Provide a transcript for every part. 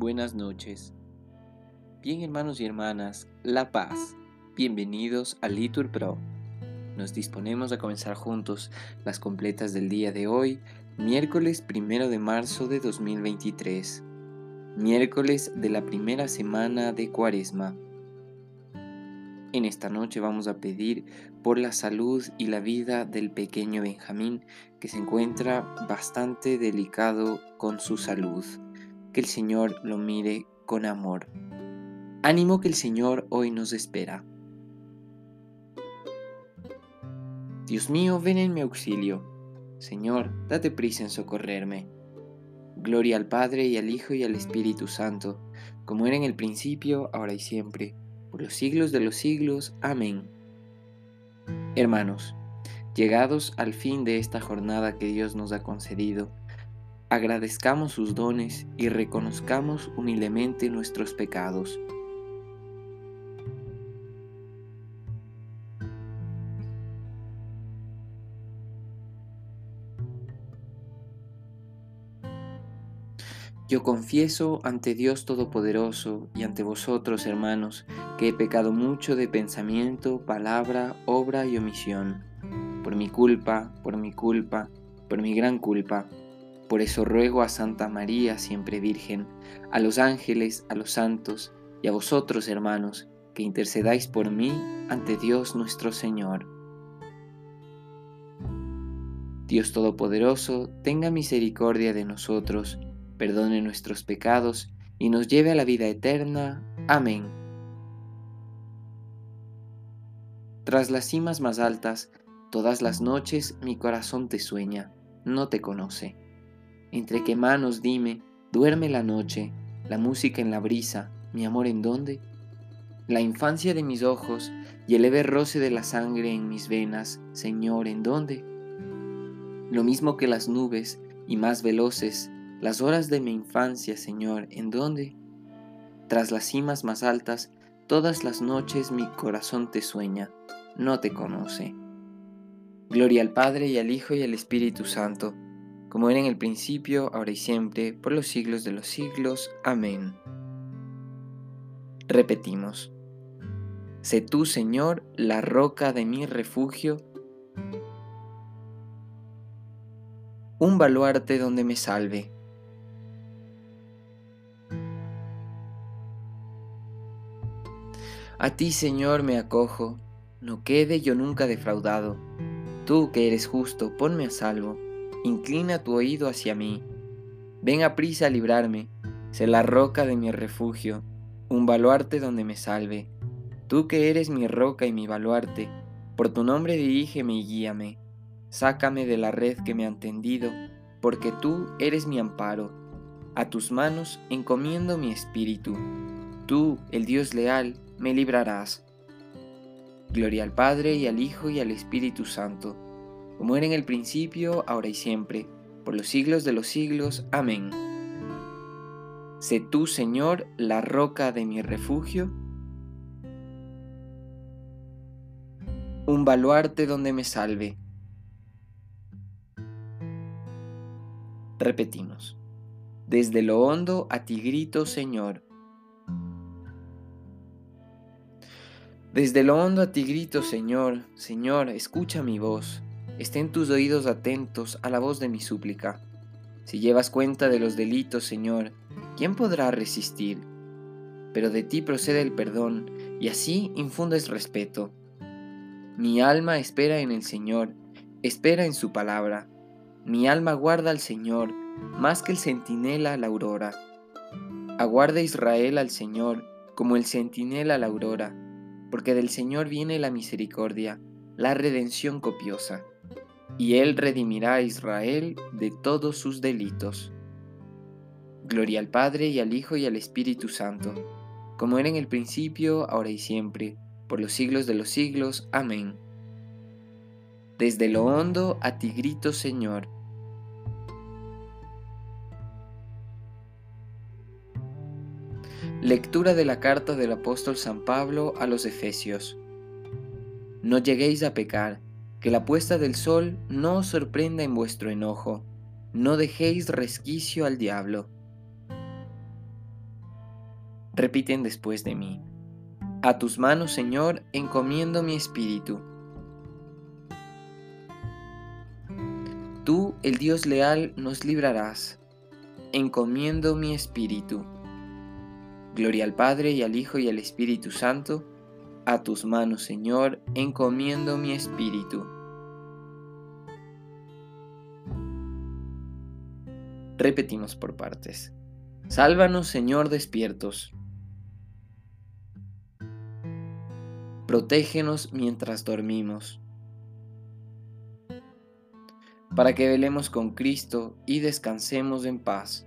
buenas noches. Bien hermanos y hermanas, La Paz, bienvenidos a Litur Pro. Nos disponemos a comenzar juntos las completas del día de hoy, miércoles primero de marzo de 2023, miércoles de la primera semana de Cuaresma. En esta noche vamos a pedir por la salud y la vida del pequeño Benjamín, que se encuentra bastante delicado con su salud. Que el Señor lo mire con amor. Ánimo que el Señor hoy nos espera. Dios mío, ven en mi auxilio. Señor, date prisa en socorrerme. Gloria al Padre y al Hijo y al Espíritu Santo, como era en el principio, ahora y siempre por los siglos de los siglos. Amén. Hermanos, llegados al fin de esta jornada que Dios nos ha concedido, agradezcamos sus dones y reconozcamos humildemente nuestros pecados Yo confieso ante Dios Todopoderoso y ante vosotros, hermanos, que he pecado mucho de pensamiento, palabra, obra y omisión. Por mi culpa, por mi culpa, por mi gran culpa. Por eso ruego a Santa María, siempre Virgen, a los ángeles, a los santos y a vosotros, hermanos, que intercedáis por mí ante Dios nuestro Señor. Dios Todopoderoso, tenga misericordia de nosotros, perdone nuestros pecados y nos lleve a la vida eterna. Amén. Tras las cimas más altas, todas las noches mi corazón te sueña, no te conoce. Entre qué manos dime, duerme la noche, la música en la brisa, mi amor en dónde? La infancia de mis ojos y el leve roce de la sangre en mis venas, Señor, ¿en dónde? Lo mismo que las nubes y más veloces las horas de mi infancia, Señor, ¿en dónde? Tras las cimas más altas, todas las noches mi corazón te sueña, no te conoce. Gloria al Padre y al Hijo y al Espíritu Santo, como era en el principio, ahora y siempre, por los siglos de los siglos. Amén. Repetimos. Sé tú, Señor, la roca de mi refugio, un baluarte donde me salve A ti, Señor, me acojo, no quede yo nunca defraudado. Tú que eres justo, ponme a salvo, inclina tu oído hacia mí. Ven a prisa a librarme, sé la roca de mi refugio, un baluarte donde me salve. Tú que eres mi roca y mi baluarte, por tu nombre dirígeme y guíame. Sácame de la red que me han tendido, porque tú eres mi amparo. A tus manos encomiendo mi espíritu. Tú, el Dios leal, me librarás. Gloria al Padre y al Hijo y al Espíritu Santo, como era en el principio, ahora y siempre, por los siglos de los siglos. Amén. Sé tú, Señor, la roca de mi refugio, un baluarte donde me salve. Repetimos. Desde lo hondo a ti grito, Señor Desde lo hondo a ti grito, Señor, Señor, escucha mi voz. Estén tus oídos atentos a la voz de mi súplica. Si llevas cuenta de los delitos, Señor, ¿quién podrá resistir? Pero de ti procede el perdón, y así infundes respeto. Mi alma espera en el Señor, espera en su palabra. Mi alma guarda al Señor, más que el centinela a la aurora. Aguarda Israel al Señor, como el centinela a la aurora porque del Señor viene la misericordia, la redención copiosa, y Él redimirá a Israel de todos sus delitos. Gloria al Padre y al Hijo y al Espíritu Santo, como era en el principio, ahora y siempre, por los siglos de los siglos. Amén. Desde lo hondo a ti grito, Señor, Lectura de la carta del apóstol San Pablo a los Efesios. No lleguéis a pecar, que la puesta del sol no os sorprenda en vuestro enojo, no dejéis resquicio al diablo. repiten después de mí. A tus manos, Señor, encomiendo mi espíritu. Tú, el Dios leal, nos librarás. Encomiendo mi espíritu. Gloria al Padre y al Hijo y al Espíritu Santo. A tus manos, Señor, encomiendo mi espíritu. Repetimos por partes. Sálvanos, Señor, despiertos. Protégenos mientras dormimos, para que velemos con Cristo y descansemos en paz.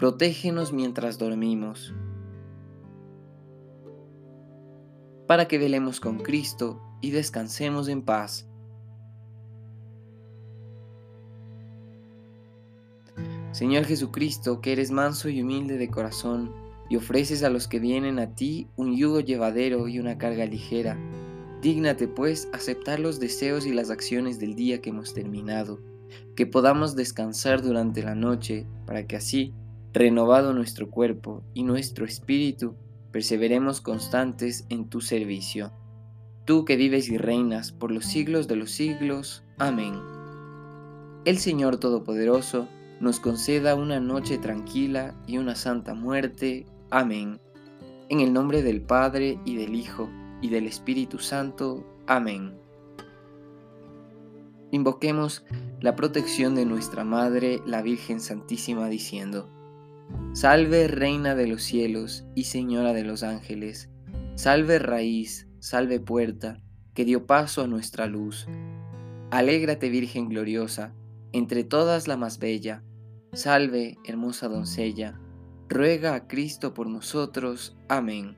Protégenos mientras dormimos para que velemos con Cristo y descansemos en paz. Señor Jesucristo, que eres manso y humilde de corazón, y ofreces a los que vienen a ti un yugo llevadero y una carga ligera, dígnate pues aceptar los deseos y las acciones del día que hemos terminado, que podamos descansar durante la noche, para que así, renovado nuestro cuerpo y nuestro espíritu, perseveremos constantes en tu servicio. Tú que vives y reinas por los siglos de los siglos. Amén. El Señor Todopoderoso nos conceda una noche tranquila y una santa muerte. Amén. En el nombre del Padre y del Hijo y del Espíritu Santo. Amén. Invoquemos la protección de nuestra Madre, la Virgen Santísima, diciendo, Salve Reina de los cielos y Señora de los ángeles, salve raíz, salve puerta, que dio paso a nuestra luz. Alégrate Virgen gloriosa, entre todas la más bella, salve hermosa doncella, ruega a Cristo por nosotros. Amén.